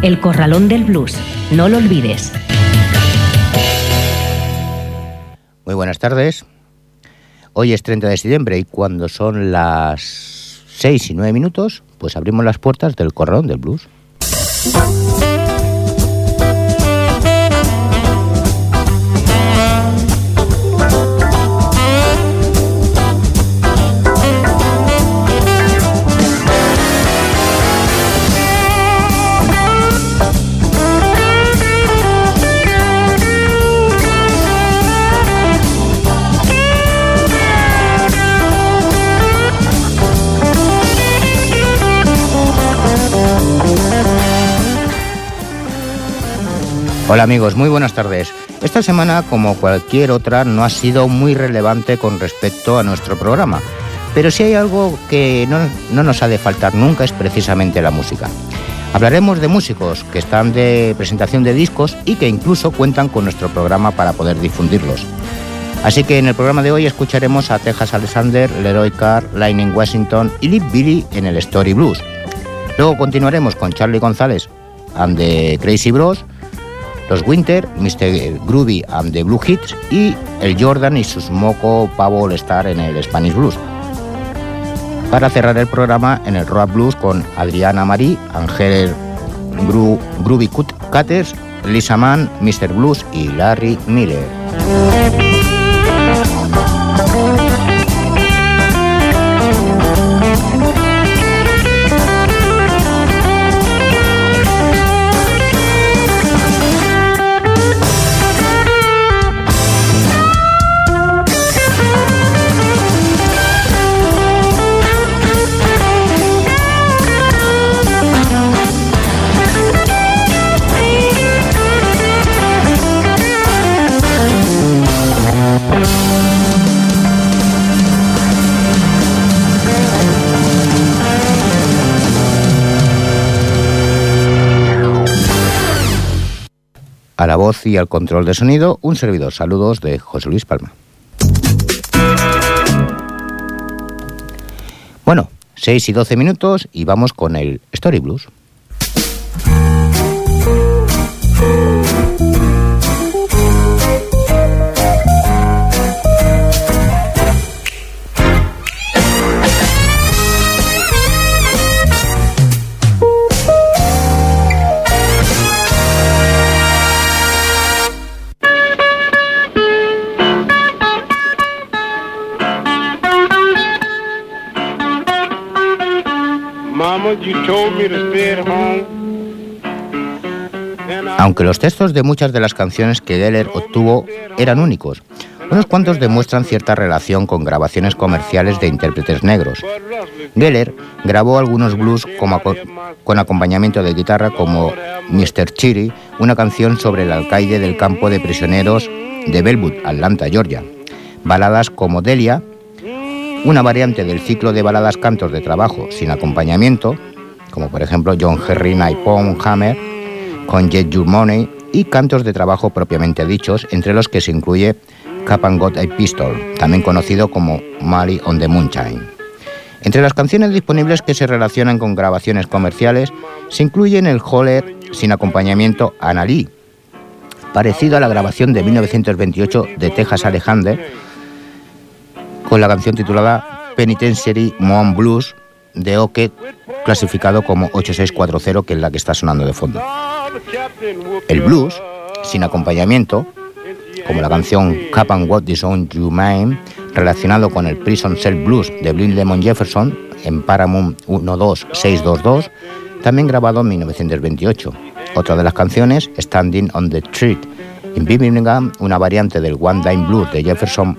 El Corralón del Blues. No lo olvides. Muy buenas tardes. Hoy es 30 de septiembre y cuando son las 6 y 9 minutos, pues abrimos las puertas del corralón del blues. Hola amigos, muy buenas tardes. Esta semana, como cualquier otra, no ha sido muy relevante con respecto a nuestro programa, pero si hay algo que no, nos ha de faltar nunca es precisamente la música. Hablaremos de músicos que están de presentación de discos y que incluso cuentan con nuestro programa para poder difundirlos. Así que en el programa de hoy escucharemos a Texas Alexander, Leroy Carr, Lightning Washington y Lip Billy en el Story Blues. Luego continuaremos con Charlie González and the Crazy Bros, los Winter, Mr. Groovy and the Blue Hits y el Jordan y sus Moco Pavo All Star en el Spanish Blues. Para cerrar el programa en el Rock Blues con Adriana Marí, Ángel Groovy Cutters, Lisa Mann, Mr. Blues y Larry Miller. Y al control de sonido, un servidor. Saludos de José Luis Palma. Bueno, 6 y 12 minutos y vamos con el Story Blues. Aunque los textos de muchas de las canciones que Geller obtuvo eran únicos, unos cuantos demuestran cierta relación con grabaciones comerciales de intérpretes negros. Geller grabó algunos blues con acompañamiento de guitarra como Mr. Chiri, una canción sobre el alcaide del campo de prisioneros de Bellwood, Atlanta, Georgia. Baladas como Delia, una variante del ciclo de baladas cantos de trabajo sin acompañamiento, como por ejemplo John Henry Naipon Hammer con Jet Your Money y cantos de trabajo propiamente dichos, entre los que se incluye Cap and Got a Pistol, también conocido como Mali on the Moonshine. Entre las canciones disponibles que se relacionan con grabaciones comerciales se incluyen el Holler sin acompañamiento Anali, parecido a la grabación de 1928 de Texas Alexander, con la canción titulada Penitentiary Moon Blues de Oke, clasificado como 8640, que es la que está sonando de fondo. El blues, sin acompañamiento, como la canción Cap and What Is On You Mind, relacionado con el Prison Cell Blues de Blind Lemon Jefferson en Paramount 12622, también grabado en 1928. Otra de las canciones, Standing on the Street in Birmingham, una variante del One Dime Blues de Jefferson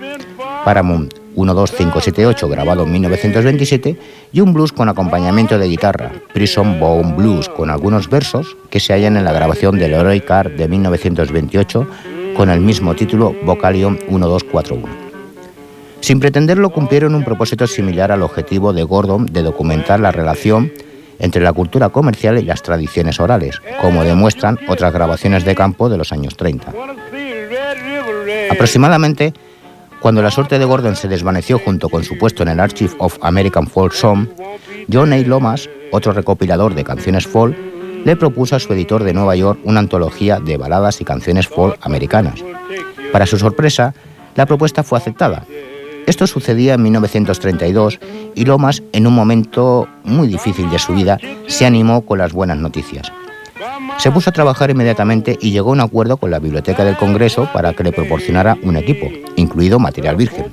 Paramount 12578 grabado en 1927 y un blues con acompañamiento de guitarra, Prison Bone Blues, con algunos versos que se hallan en la grabación del Leroy Car de 1928 con el mismo título Vocalion 1241. Sin pretenderlo, cumplieron un propósito similar al objetivo de Gordon de documentar la relación entre la cultura comercial y las tradiciones orales, como demuestran otras grabaciones de campo de los años 30. Aproximadamente cuando la suerte de Gordon se desvaneció junto con su puesto en el Archive of American Folk Song, John A. Lomas, otro recopilador de canciones folk, le propuso a su editor de Nueva York una antología de baladas y canciones folk americanas. Para su sorpresa, la propuesta fue aceptada esto sucedía en 1932 y Lomas, en un momento muy difícil de su vida, se animó con las buenas noticias. Se puso a trabajar inmediatamente y llegó a un acuerdo con la Biblioteca del Congreso para que le proporcionara un equipo, incluido material virgen.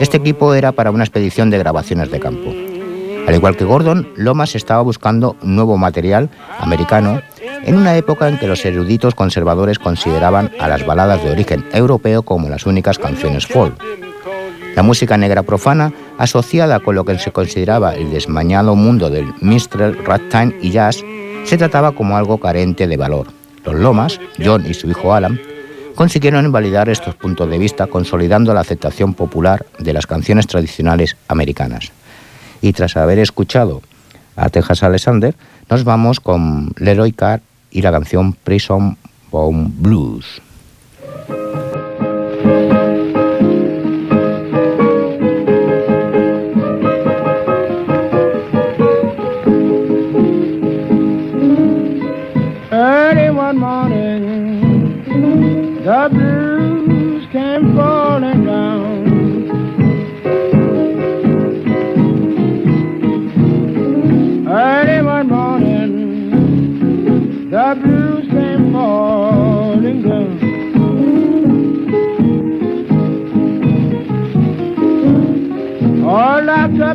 Este equipo era para una expedición de grabaciones de campo. Al igual que Gordon, Lomas estaba buscando nuevo material americano en una época en que los eruditos conservadores consideraban a las baladas de origen europeo como las únicas canciones folk. La música negra profana, asociada con lo que se consideraba el desmañado mundo del minstrel, ragtime y jazz, se trataba como algo carente de valor. Los Lomas, John y su hijo Alan, consiguieron invalidar estos puntos de vista consolidando la aceptación popular de las canciones tradicionales americanas. Y tras haber escuchado a Texas Alexander, nos vamos con Leroy Carr y la canción Prison Bone Blues. The blues came falling down. Early one morning, the blues came falling down. All after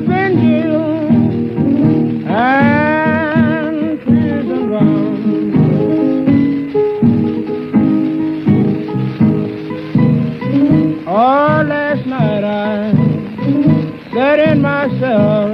oh.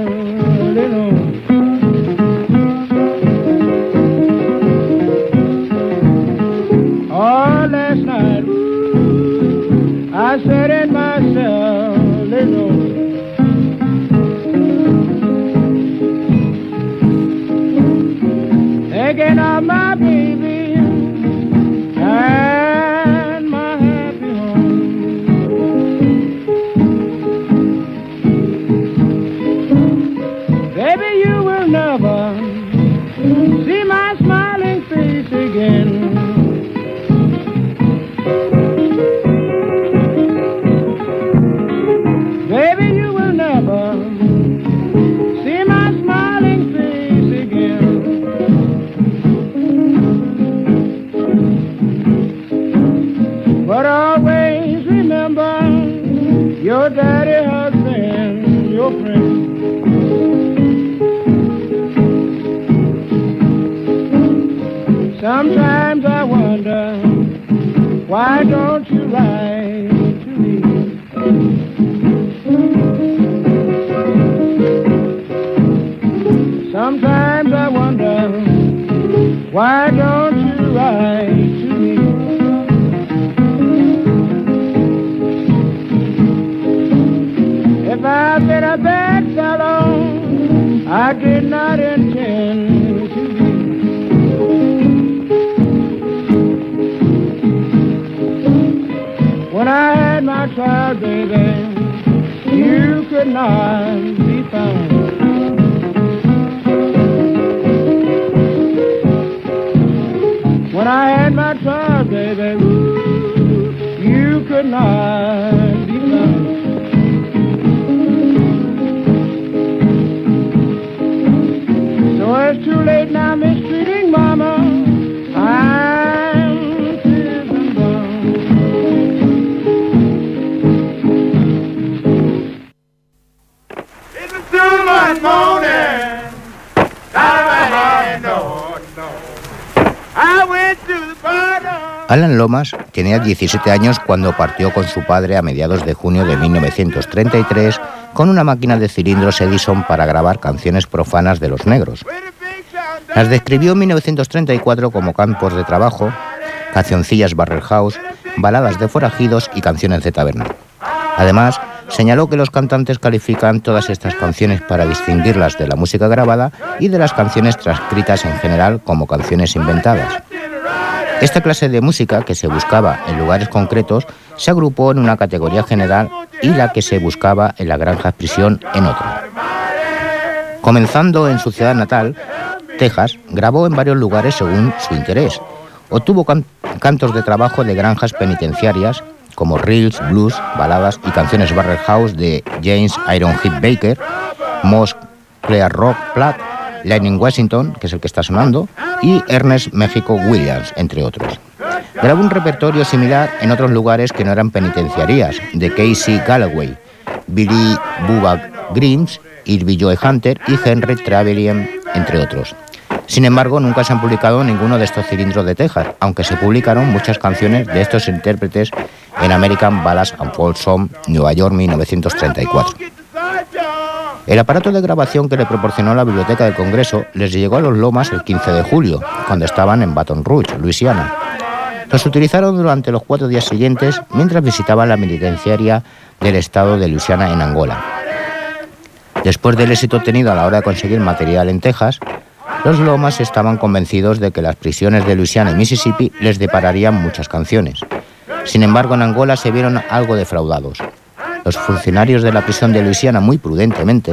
baby, ooh, you could not deny. Alan Lomas tenía 17 años cuando partió con su padre a mediados de junio de 1933 con una máquina de cilindros Edison para grabar canciones profanas de los negros. Las describió en 1934 como campos de trabajo, cancioncillas Barrel House, baladas de forajidos y canciones de taberna. Además, señaló que los cantantes califican todas estas canciones para distinguirlas de la música grabada y de las canciones transcritas en general como canciones inventadas. Esta clase de música que se buscaba en lugares concretos se agrupó en una categoría general y la que se buscaba en la granja prisión en otra. Comenzando en su ciudad natal, Texas, grabó en varios lugares según su interés. Obtuvo cantos de trabajo de granjas penitenciarias como reels, blues, baladas y canciones Barrel House de James Iron Hip Baker, Moss Clear Rock Platt Lightning Washington, que es el que está sonando, y Ernest México Williams, entre otros. Grabó un repertorio similar en otros lugares que no eran penitenciarías, de Casey Galloway, Billy Bubba Grimes, Irby Joy Hunter y Henry Trevelyan, entre otros. Sin embargo, nunca se han publicado ninguno de estos cilindros de Texas, aunque se publicaron muchas canciones de estos intérpretes en American Ballads and Folk Song, Nueva York, 1934. El aparato de grabación que le proporcionó la Biblioteca del Congreso les llegó a los Lomas el 15 de julio, cuando estaban en Baton Rouge, Luisiana. Los utilizaron durante los cuatro días siguientes mientras visitaban la penitenciaria del estado de Luisiana en Angola. Después del éxito obtenido a la hora de conseguir material en Texas, los Lomas estaban convencidos de que las prisiones de Luisiana y Mississippi les depararían muchas canciones. Sin embargo, en Angola se vieron algo defraudados. Los funcionarios de la prisión de Luisiana, muy prudentemente,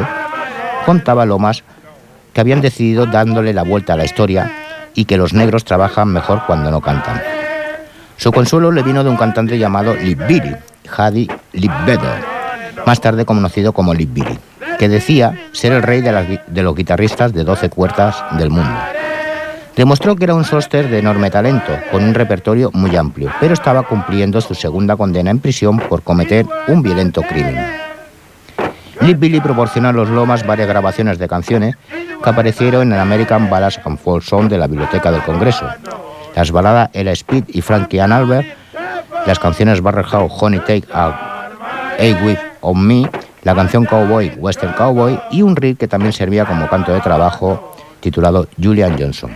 contaba Lomas que habían decidido dándole la vuelta a la historia y que los negros trabajan mejor cuando no cantan. Su consuelo le vino de un cantante llamado Billy, Hadi Libbetter, más tarde conocido como Billy, que decía ser el rey de, de los guitarristas de 12 cuerdas del mundo. Demostró que era un sóster de enorme talento, con un repertorio muy amplio, pero estaba cumpliendo su segunda condena en prisión por cometer un violento crimen. Lee Billy proporcionó a los Lomas varias grabaciones de canciones que aparecieron en el American Ballads and Folk Song de la Biblioteca del Congreso. Las baladas Ella Speed y Frankie Ann Albert, las canciones Barrel House Honey Take a With on Me, la canción Cowboy Western Cowboy y un reel que también servía como canto de trabajo titulado Julian Johnson.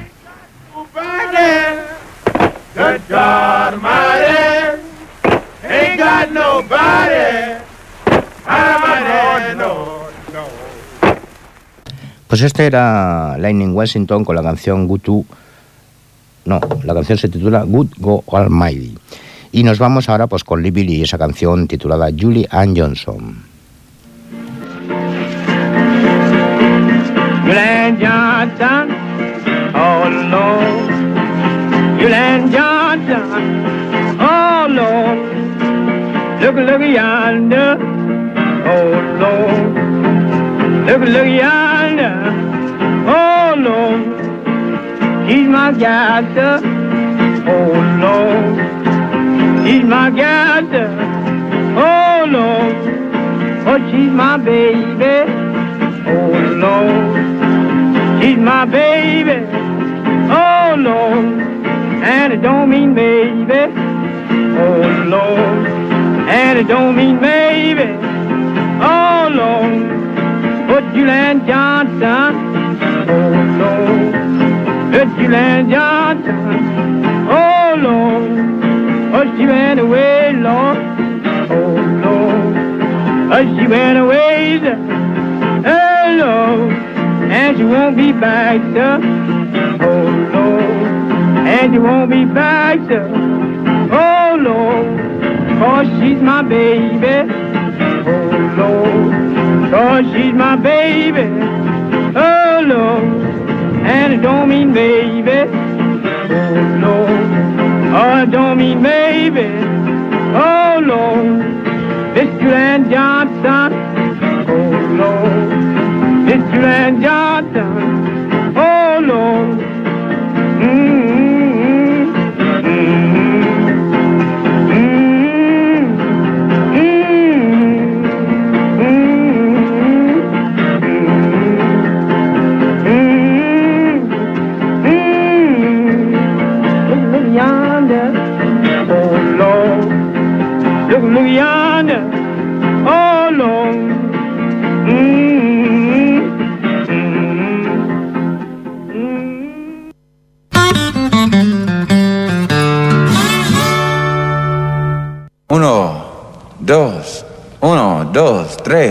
Pues este era Lightning Washington con la canción Good to... No, la canción se titula Good Go Almighty. Y nos vamos ahora pues con Lee Billy y esa canción titulada Julie Ann Johnson. Julie Johnson, oh Lord. Julian Johnson. Oh Lord, look, look yonder. Oh Lord, look, look yonder. Oh Lord, he's my God. Oh Lord, he's my God. Oh Lord, oh she's my baby. Oh Lord, she's my baby. Oh Lord and it don't mean maybe. Oh Lord, and it don't mean maybe. Oh Lord, put Julian Johnson. Oh Lord, put Julian Johnson. Oh Lord, oh she went away, Lord. Oh Lord, oh she went away. Oh Lord, and she won't be back, sir. Oh Lord and you won't be back to, oh Lord, cause she's my baby, oh Lord, cause she's my baby, oh Lord, and it don't mean baby, oh Lord, oh it don't mean baby, oh Lord, Mr. Land Johnson, oh Lord, Mr. Land Johnson,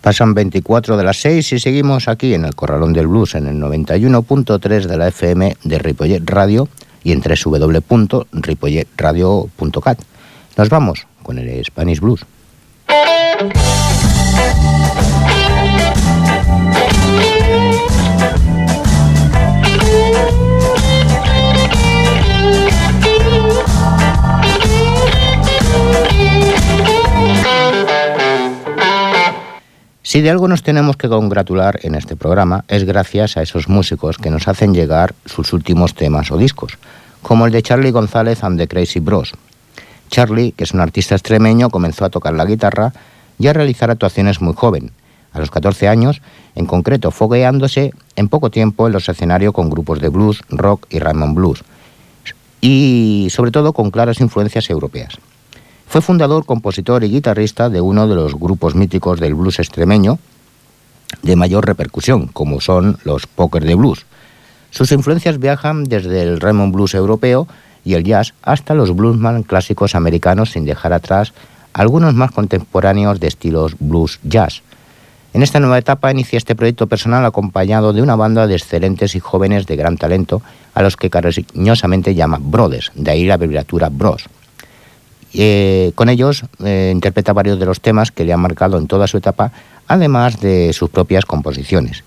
Pasan 24 de las 6 y seguimos aquí en el Corralón del Blues en el 91.3 de la FM de Ripollet Radio y en www.ripolletradio.cat. Nos vamos con el Spanish Blues. Si de algo nos tenemos que congratular en este programa es gracias a esos músicos que nos hacen llegar sus últimos temas o discos, como el de Charlie González and the Crazy Bros. Charlie, que es un artista extremeño, comenzó a tocar la guitarra y a realizar actuaciones muy joven. A los 14 años, en concreto, fogueándose en poco tiempo en los escenarios con grupos de blues, rock y Raymond Blues, y sobre todo con claras influencias europeas. Fue fundador, compositor y guitarrista de uno de los grupos míticos del blues extremeño de mayor repercusión, como son los Poker de Blues. Sus influencias viajan desde el Raymond Blues europeo y el jazz hasta los bluesman clásicos americanos sin dejar atrás algunos más contemporáneos de estilos blues jazz. En esta nueva etapa inicia este proyecto personal acompañado de una banda de excelentes y jóvenes de gran talento a los que cariñosamente llama Brothers, de ahí la abreviatura Bros. Eh, con ellos eh, interpreta varios de los temas que le han marcado en toda su etapa, además de sus propias composiciones.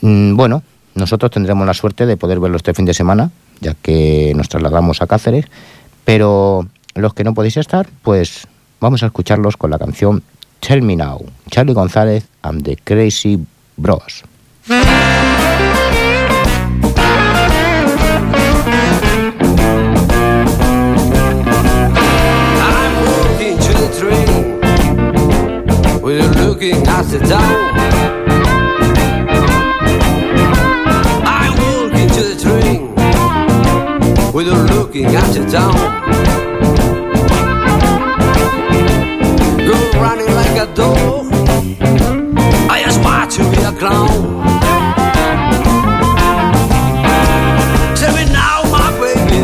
Mm, bueno, nosotros tendremos la suerte de poder verlo este fin de semana, ya que nos trasladamos a Cáceres, pero los que no podéis estar, pues vamos a escucharlos con la canción Tell Me Now, Charlie González and the Crazy Bros. Looking at the down. I walk into the train with a looking at the down. Go running like a dog. I aspire to be a clown. Tell me now, my baby,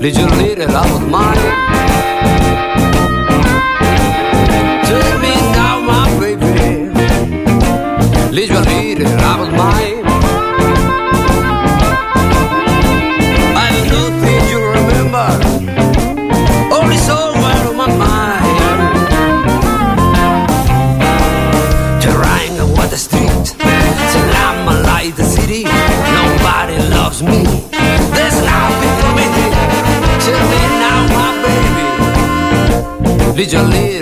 little little love literally I was mine. I think you remember, only so on my mind. The street, the city. Nobody loves me. There's nothing for me. Tell me now, my baby, literally I was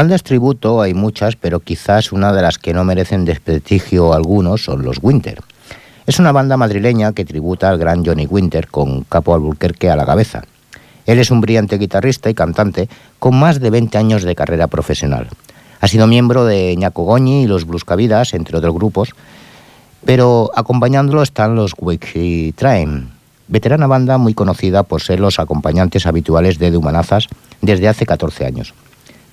Bandas tributo hay muchas, pero quizás una de las que no merecen desprestigio algunos son los Winter. Es una banda madrileña que tributa al gran Johnny Winter con Capo Albuquerque a la cabeza. Él es un brillante guitarrista y cantante con más de 20 años de carrera profesional. Ha sido miembro de Ñaco Goñi y los Bluscavidas, entre otros grupos, pero acompañándolo están los Wiki Train, veterana banda muy conocida por ser los acompañantes habituales de Humanazas desde hace 14 años.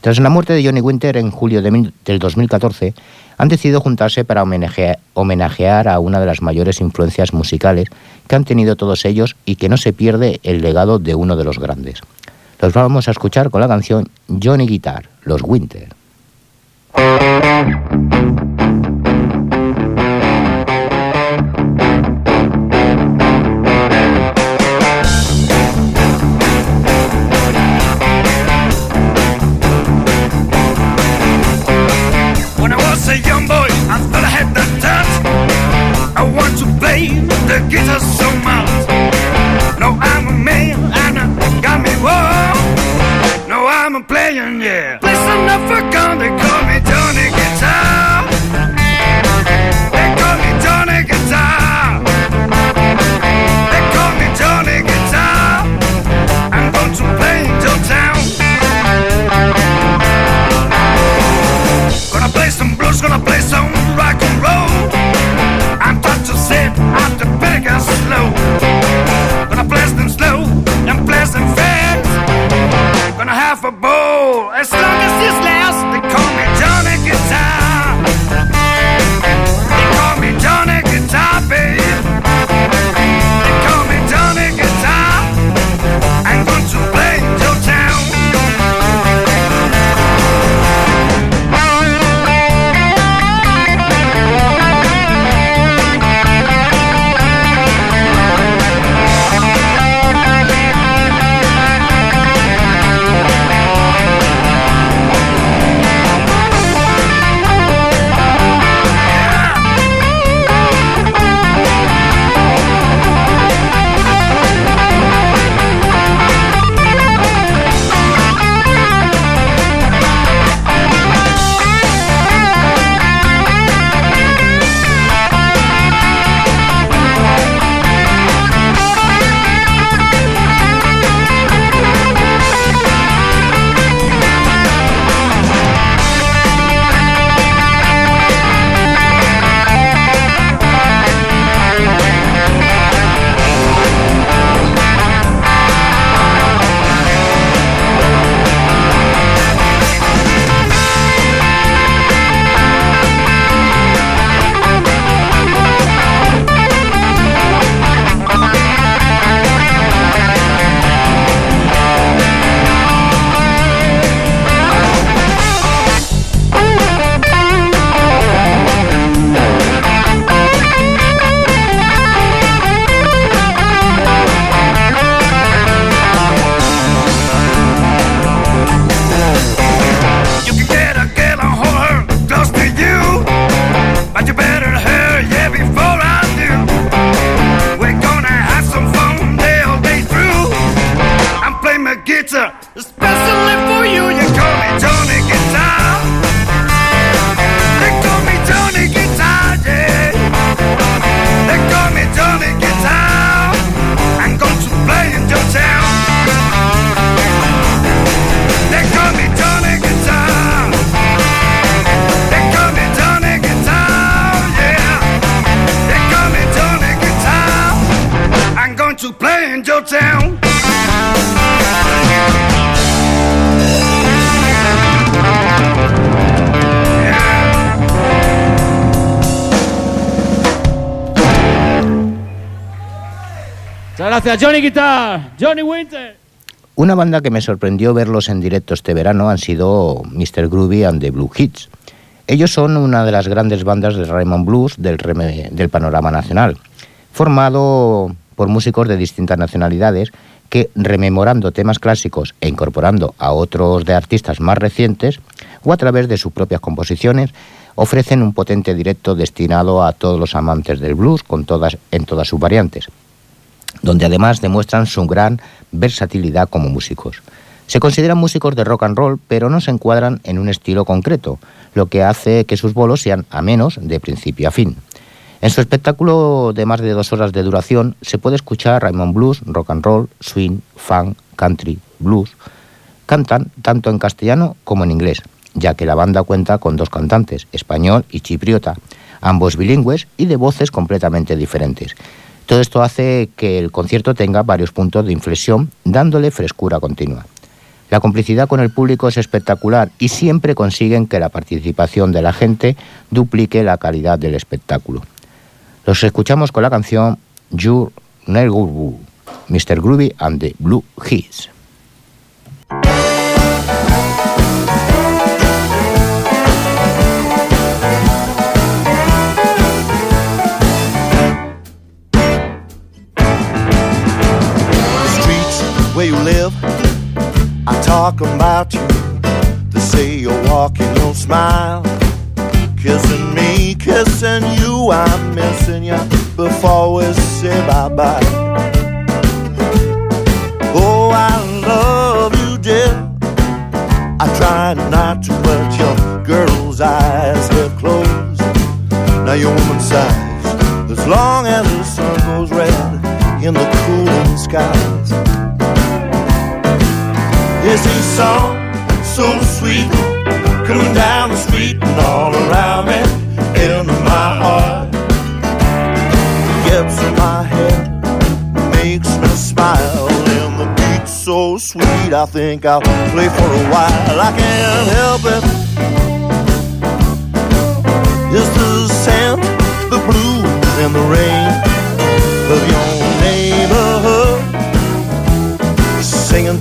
Tras la muerte de Johnny Winter en julio de del 2014, han decidido juntarse para homenajear a una de las mayores influencias musicales que han tenido todos ellos y que no se pierde el legado de uno de los grandes. Los vamos a escuchar con la canción Johnny Guitar, Los Winter. Guitar so much. No, I'm a man, and I got me whoa. No, I'm a playing, yeah. Listen up for gun, they call me Johnny Guitar. They call me Johnny Guitar. They call me Johnny Guitar. I'm going to play your town. Gonna play some blues, gonna bowl Johnny Guitar, Johnny Winter. Una banda que me sorprendió verlos en directo este verano han sido Mr. Groovy and the Blue Hits. Ellos son una de las grandes bandas de Raymond Blues del, del panorama nacional, formado por músicos de distintas nacionalidades que, rememorando temas clásicos e incorporando a otros de artistas más recientes, o a través de sus propias composiciones, ofrecen un potente directo destinado a todos los amantes del blues con todas, en todas sus variantes donde además demuestran su gran versatilidad como músicos. Se consideran músicos de rock and roll, pero no se encuadran en un estilo concreto, lo que hace que sus bolos sean a menos de principio a fin. En su espectáculo de más de dos horas de duración se puede escuchar Raymond Blues, rock and roll, swing, funk, country, blues. Cantan tanto en castellano como en inglés, ya que la banda cuenta con dos cantantes, español y chipriota, ambos bilingües y de voces completamente diferentes. Todo esto hace que el concierto tenga varios puntos de inflexión, dándole frescura continua. La complicidad con el público es espectacular y siempre consiguen que la participación de la gente duplique la calidad del espectáculo. Los escuchamos con la canción You Nerguru, Mr. Groovy and the Blue Heats. Live I talk about you. They say you're walking on smile. Kissing me, kissing you, I'm missing you before we say bye bye. Oh, I love you, dear. I try not to, but your girl's eyes have closed. Now your woman's size, as long as the sun goes red in the cooling skies. He song so sweet coming down the street and all around me into my heart. Gets in my head makes me smile and the beat so sweet I think I'll play for a while. I can't help it. It's the scent the blues and the rain of your neighborhood singing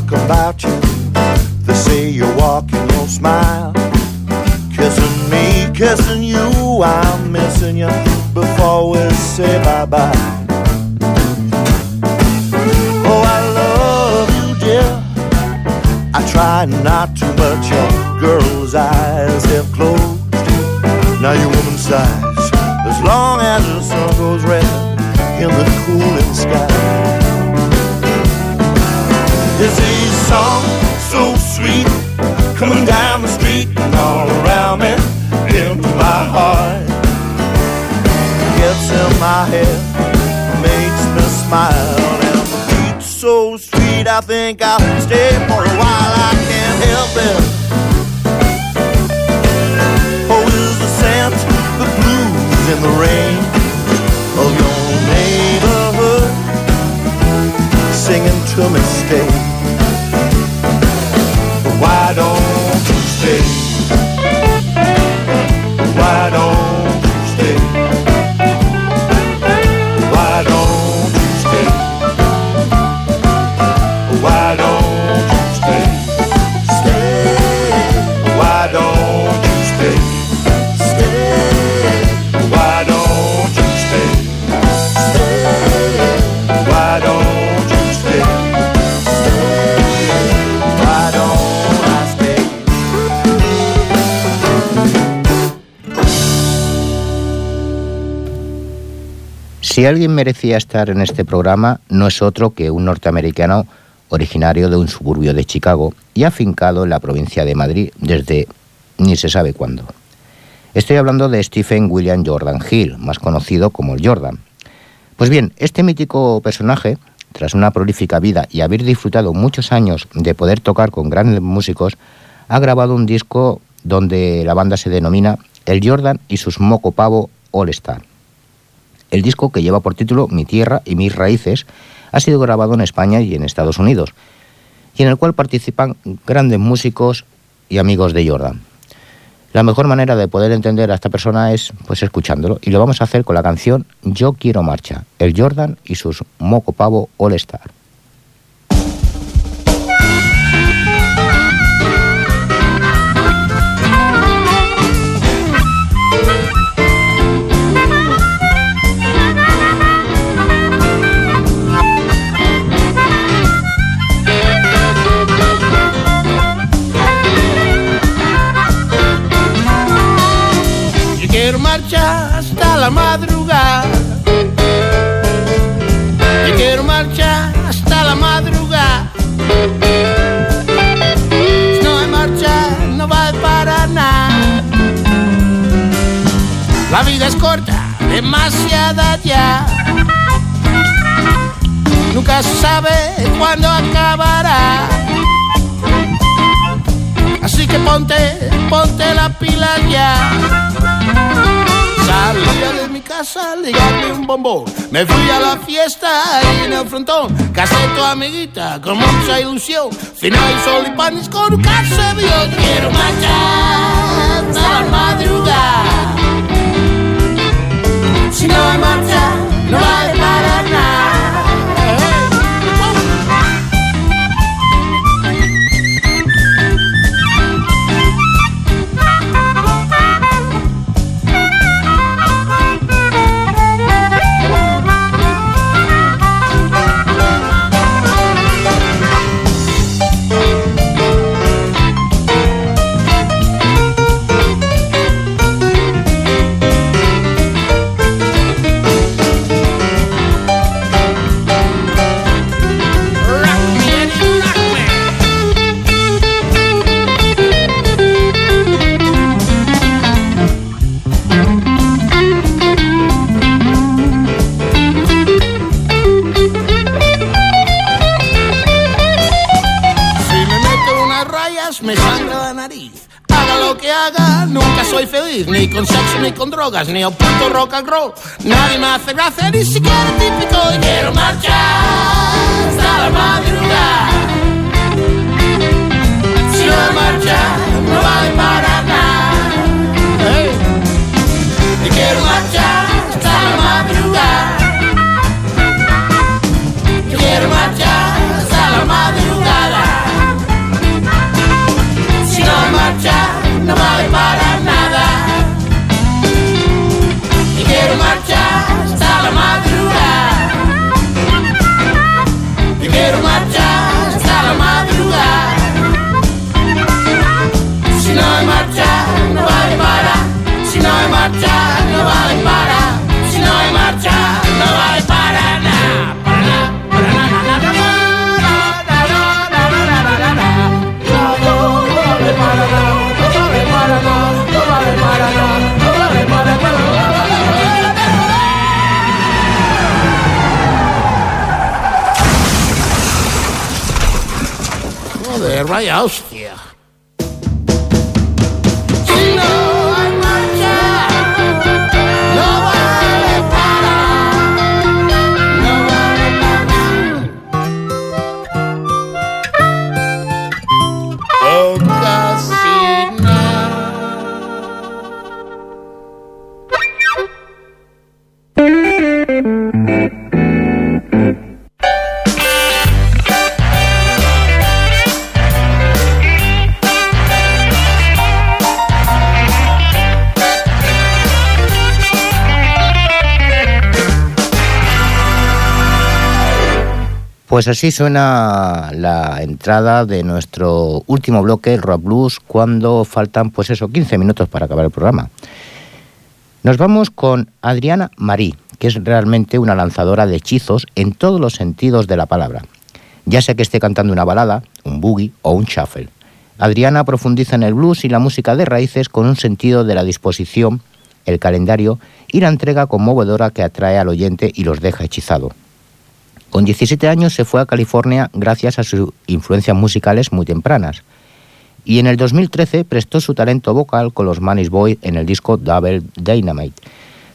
talk about you. They say you walk and you smile. Kissing me, kissing you, I'm missing you before we say bye bye. Oh, I love you, dear. I try not to, but your girl's eyes have closed. Now your woman sighs as long as the sun goes red in the sweet, coming down the street and all around me, into my heart. Gets in my head, makes me smile, and the beat's so sweet, I think I'll stay for a while. I can't help it. Oh, is the scent, the blues in the rain of your neighborhood singing to me, stay. Si alguien merecía estar en este programa, no es otro que un norteamericano originario de un suburbio de Chicago y afincado en la provincia de Madrid desde ni se sabe cuándo. Estoy hablando de Stephen William Jordan Hill, más conocido como el Jordan. Pues bien, este mítico personaje, tras una prolífica vida y haber disfrutado muchos años de poder tocar con grandes músicos, ha grabado un disco donde la banda se denomina El Jordan y sus Moco Pavo All Star. El disco, que lleva por título Mi tierra y mis raíces, ha sido grabado en España y en Estados Unidos, y en el cual participan grandes músicos y amigos de Jordan. La mejor manera de poder entender a esta persona es pues escuchándolo y lo vamos a hacer con la canción Yo quiero marcha, el Jordan y sus Moco Pavo All Star. La madrugada. Yo quiero marchar hasta la madrugada. Si no hay marcha, no va para nada. La vida es corta, demasiada ya. Nunca sabe cuándo acabará. Así que ponte, ponte la pila ya. Salía de mi casa, ligarme un bombón. Me fui a la fiesta ahí en el frontón. Casé tu amiguita con mucha ilusión. Final y sol y panes con un vio. Quiero marchar hasta la madrugada. Si no hay marcha, no vale para nada. Ni con sexo, ni con drogas, ni a puto rock and roll. Nadie me hace gracia, ni siquiera típico. Y quiero marchar hasta la madrugada. Si no marcha, no vale para nada. Y quiero marchar marcha, no vale para Pues así suena la entrada de nuestro último bloque, el Rock Blues, cuando faltan, pues eso, 15 minutos para acabar el programa. Nos vamos con Adriana Marí, que es realmente una lanzadora de hechizos en todos los sentidos de la palabra. Ya sea que esté cantando una balada, un boogie o un shuffle. Adriana profundiza en el blues y la música de raíces con un sentido de la disposición, el calendario y la entrega conmovedora que atrae al oyente y los deja hechizado. Con 17 años se fue a California gracias a sus influencias musicales muy tempranas. y en el 2013 prestó su talento vocal con los Manis Boy en el disco Double Dynamite,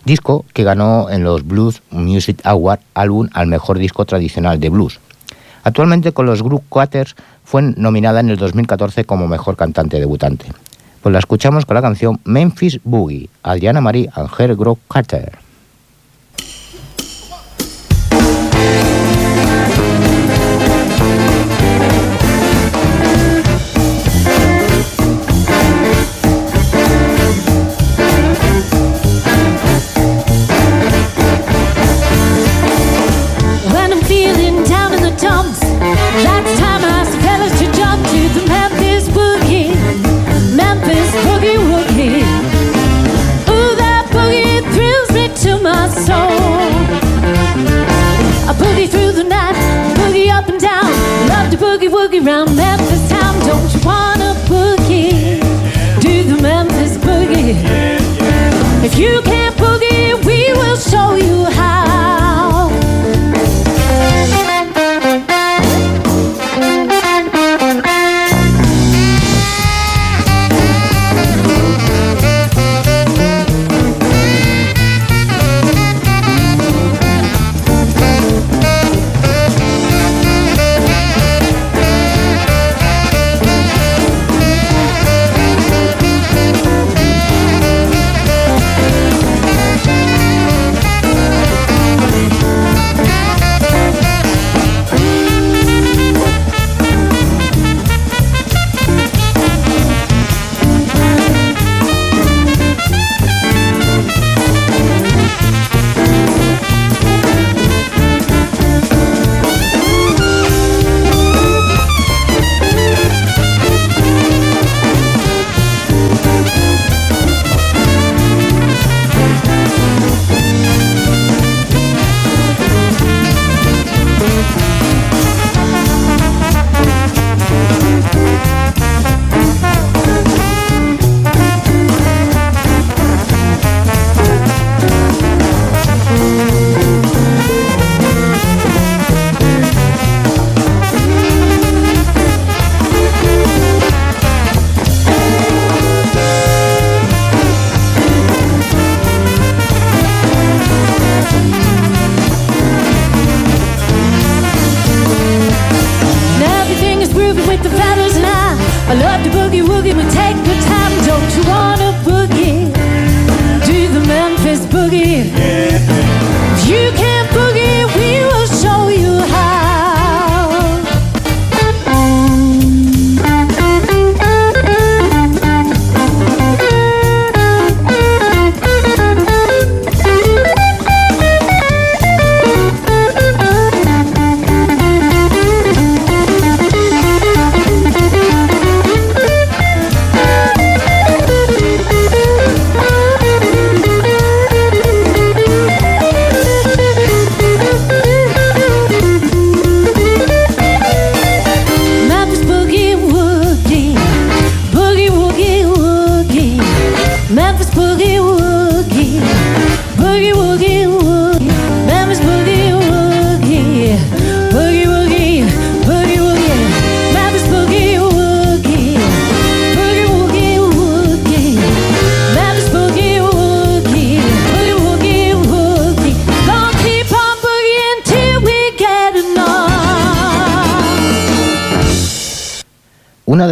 disco que ganó en los Blues Music Awards álbum al mejor disco tradicional de blues. Actualmente con los Group Quaters fue nominada en el 2014 como mejor cantante debutante. Pues la escuchamos con la canción Memphis Boogie, Adriana Marie and Her Group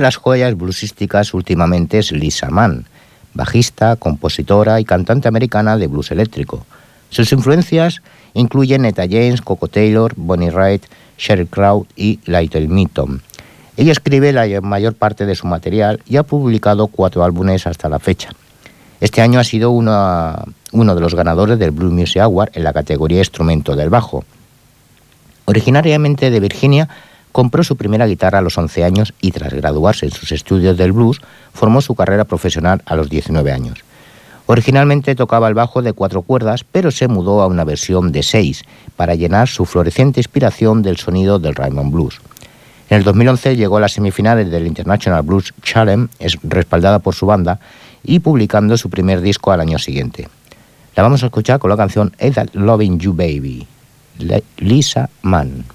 las joyas bluesísticas últimamente es Lisa Mann, bajista, compositora y cantante americana de blues eléctrico. Sus influencias incluyen Etta James, Coco Taylor, Bonnie Wright, Sheryl Crow y Little Meaton. Ella escribe la mayor parte de su material y ha publicado cuatro álbumes hasta la fecha. Este año ha sido uno de los ganadores del Blue Music Award en la categoría Instrumento del Bajo. Originariamente de Virginia, Compró su primera guitarra a los 11 años y tras graduarse en sus estudios del blues, formó su carrera profesional a los 19 años. Originalmente tocaba el bajo de cuatro cuerdas, pero se mudó a una versión de seis para llenar su floreciente inspiración del sonido del Raymond Blues. En el 2011 llegó a las semifinales del International Blues Challenge, es respaldada por su banda, y publicando su primer disco al año siguiente. La vamos a escuchar con la canción Ain't Loving You Baby, Lisa Mann.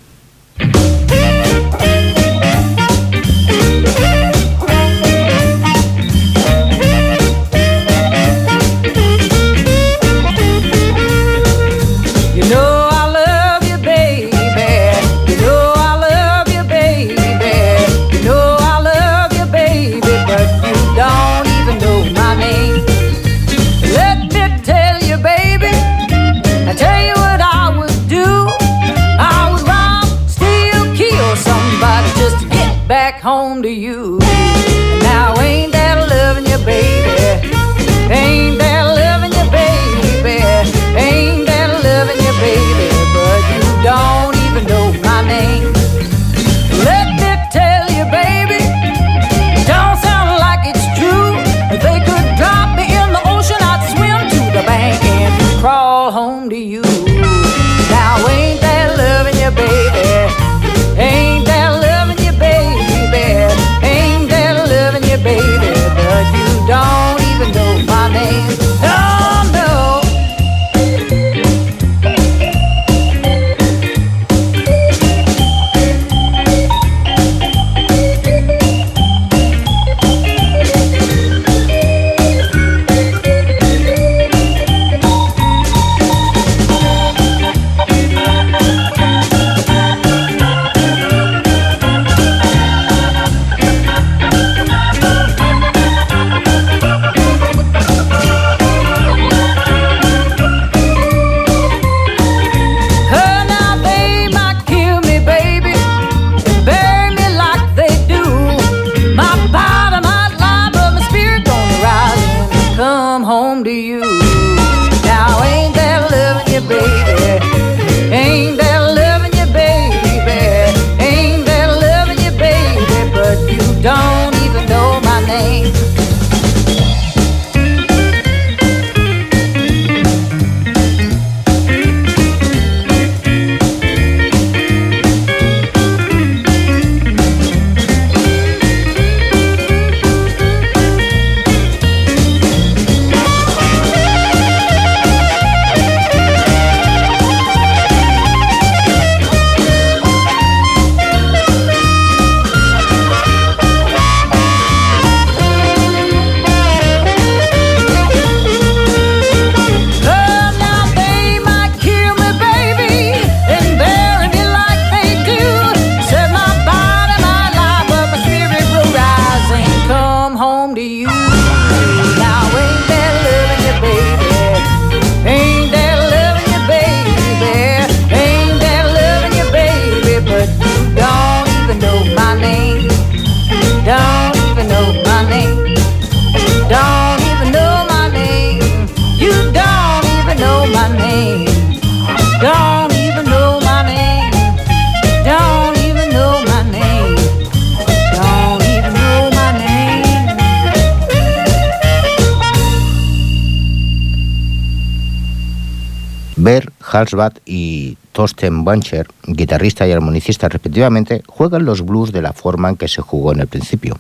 Ber Halsbad y Thorsten Bancher, guitarrista y armonicista respectivamente, juegan los blues de la forma en que se jugó en el principio.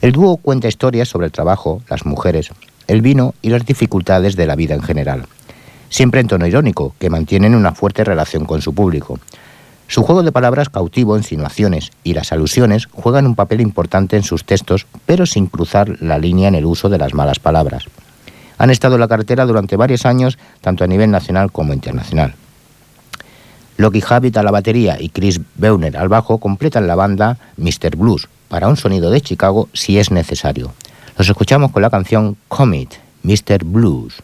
El dúo cuenta historias sobre el trabajo, las mujeres, el vino y las dificultades de la vida en general, siempre en tono irónico, que mantienen una fuerte relación con su público. Su juego de palabras cautivo, insinuaciones y las alusiones juegan un papel importante en sus textos, pero sin cruzar la línea en el uso de las malas palabras. Han estado en la carretera durante varios años, tanto a nivel nacional como internacional. Loki Habit a la batería y Chris Beuner al bajo completan la banda Mr. Blues para un sonido de Chicago si es necesario. Los escuchamos con la canción Comet, Mr. Blues.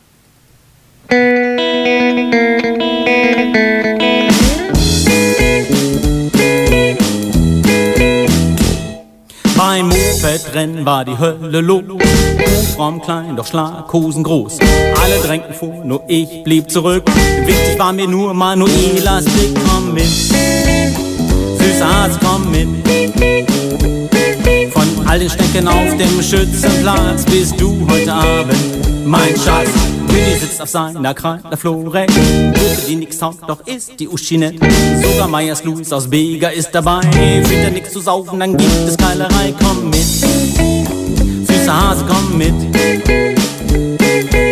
Hofraum klein, doch Schlaghosen groß. Alle drängten vor, nur ich blieb zurück. Wichtig war mir nur Manuelas Blick. Komm mit, süßer Hase, komm mit. Von all den Stecken auf dem Schützenplatz bist du heute Abend mein Schatz. Willi sitzt auf seiner Kreidler Florett. Gute, die nix taugt, doch ist die Uschi. Sogar Meyers Louis aus Bega ist dabei. Findet nix zu saufen, dann gibt es Keilerei. Komm mit, süßer Hase, komm mit.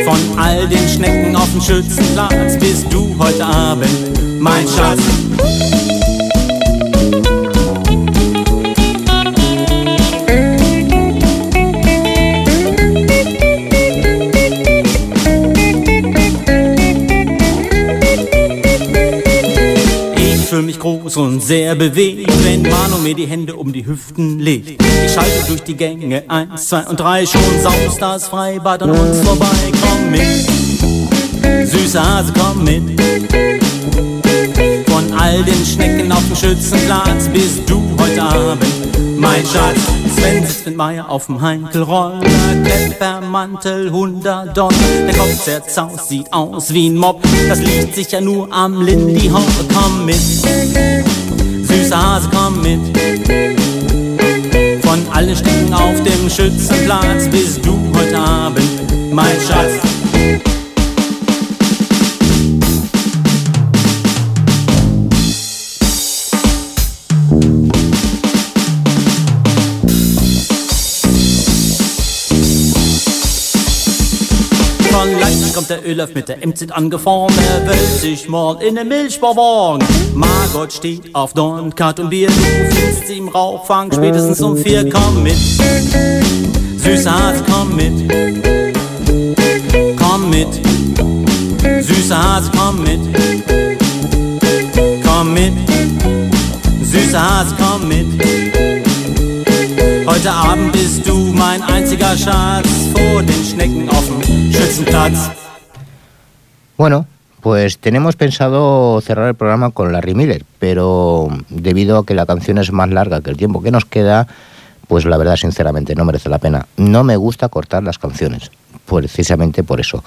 Von all den Schnecken auf dem Schützenplatz bist du heute Abend mein Schatz. Ich groß und sehr bewegt, wenn Manu mir die Hände um die Hüften legt. Ich schalte durch die Gänge, eins, zwei und drei, schon saust das Freibad an uns vorbei. Komm mit, süßer Hase, komm mit. Von all den Schnecken auf dem Schützenplatz bist du heute Abend mein Schatz. Sven sitzt mit Meier auf dem Heinkelroller, Kleppermantel, 100 Dollar. Der Kopf zerzaust, sieht aus wie ein Mob. Das liegt sicher nur am Lindy Hop. Komm mit, süßer Hase, komm mit. Von allen Stücken auf dem Schützenplatz bist du heute Abend mein Schatz. Kommt der Ölöff mit der MZ angefahren. Er will sich mal in den Milchbauwagen. Margot steht auf Dornkart und Bier. Du findest sie im Rauchfang spätestens um vier. Komm mit, süßer Hase, komm mit. Komm mit, süßer Hase, komm mit. Komm mit, süßer Hase, komm mit. Heute Abend bist du mein einziger Schatz vor den Schnecken auf dem Schützenplatz. Bueno, pues tenemos pensado cerrar el programa con Larry Miller, pero debido a que la canción es más larga que el tiempo que nos queda, pues la verdad, sinceramente, no merece la pena. No me gusta cortar las canciones, precisamente por eso.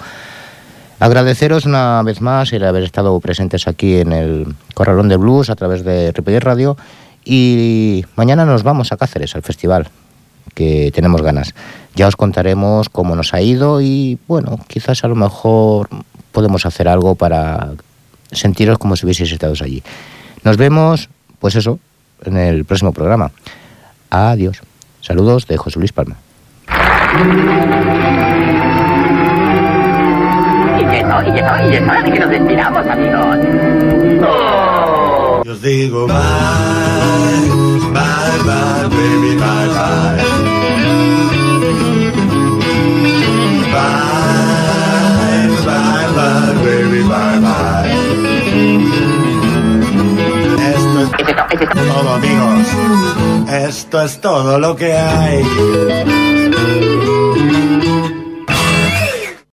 Agradeceros una vez más el haber estado presentes aquí en el Corralón de Blues a través de Ripollet Radio y mañana nos vamos a Cáceres al festival que tenemos ganas. Ya os contaremos cómo nos ha ido y bueno, quizás a lo mejor podemos hacer algo para sentiros como si hubieseis estado allí. Nos vemos, pues eso, en el próximo programa. Adiós. Saludos de José Luis Palma. Y eso, y eso, y es hora de que nos despidamos, amigos. Yo os digo bye, bye, bye, baby, bye, bye. Bye, Esto Es todo, amigos. Esto es todo lo que hay.